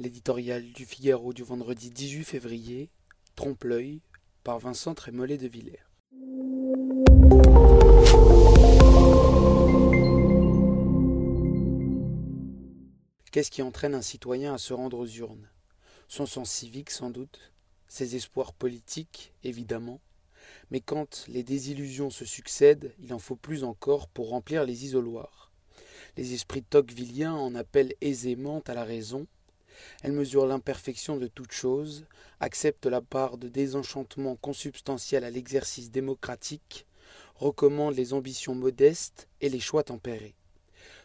L'éditorial du Figaro du vendredi 18 février, Trompe-l'œil, par Vincent Trémollet de Villers. Qu'est-ce qui entraîne un citoyen à se rendre aux urnes? Son sens civique sans doute, ses espoirs politiques évidemment, mais quand les désillusions se succèdent, il en faut plus encore pour remplir les isoloirs. Les esprits tocquevilliens en appellent aisément à la raison, elle mesure l'imperfection de toute chose, accepte la part de désenchantement consubstantiel à l'exercice démocratique, recommande les ambitions modestes et les choix tempérés.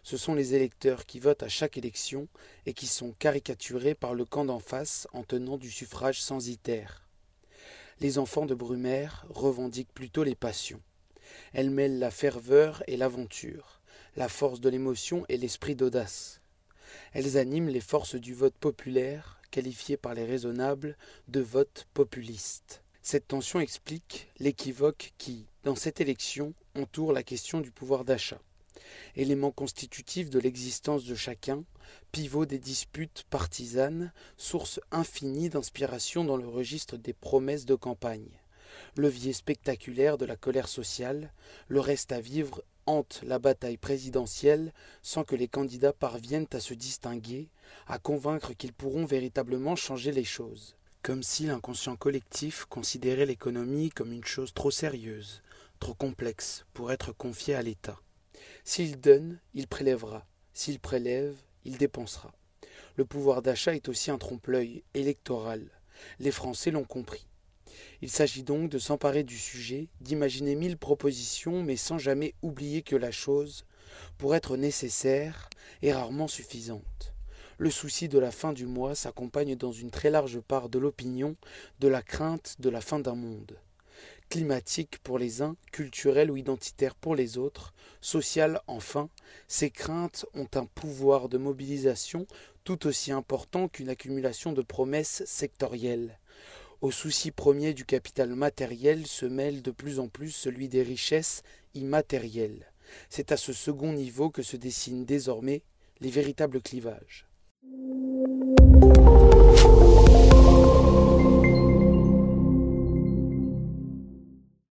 Ce sont les électeurs qui votent à chaque élection et qui sont caricaturés par le camp d'en face en tenant du suffrage censitaire. Les enfants de Brumaire revendiquent plutôt les passions. Elles mêlent la ferveur et l'aventure, la force de l'émotion et l'esprit d'audace. Elles animent les forces du vote populaire, qualifié par les raisonnables de vote populiste. Cette tension explique l'équivoque qui, dans cette élection, entoure la question du pouvoir d'achat. Élément constitutif de l'existence de chacun, pivot des disputes partisanes, source infinie d'inspiration dans le registre des promesses de campagne. Levier spectaculaire de la colère sociale, le reste à vivre hante la bataille présidentielle sans que les candidats parviennent à se distinguer, à convaincre qu'ils pourront véritablement changer les choses. Comme si l'inconscient collectif considérait l'économie comme une chose trop sérieuse, trop complexe pour être confiée à l'État. S'il donne, il prélèvera. S'il prélève, il dépensera. Le pouvoir d'achat est aussi un trompe-l'œil électoral. Les Français l'ont compris. Il s'agit donc de s'emparer du sujet, d'imaginer mille propositions, mais sans jamais oublier que la chose, pour être nécessaire, est rarement suffisante. Le souci de la fin du mois s'accompagne dans une très large part de l'opinion de la crainte de la fin d'un monde. Climatique pour les uns, culturel ou identitaire pour les autres, social enfin, ces craintes ont un pouvoir de mobilisation tout aussi important qu'une accumulation de promesses sectorielles. Au souci premier du capital matériel se mêle de plus en plus celui des richesses immatérielles. C'est à ce second niveau que se dessinent désormais les véritables clivages.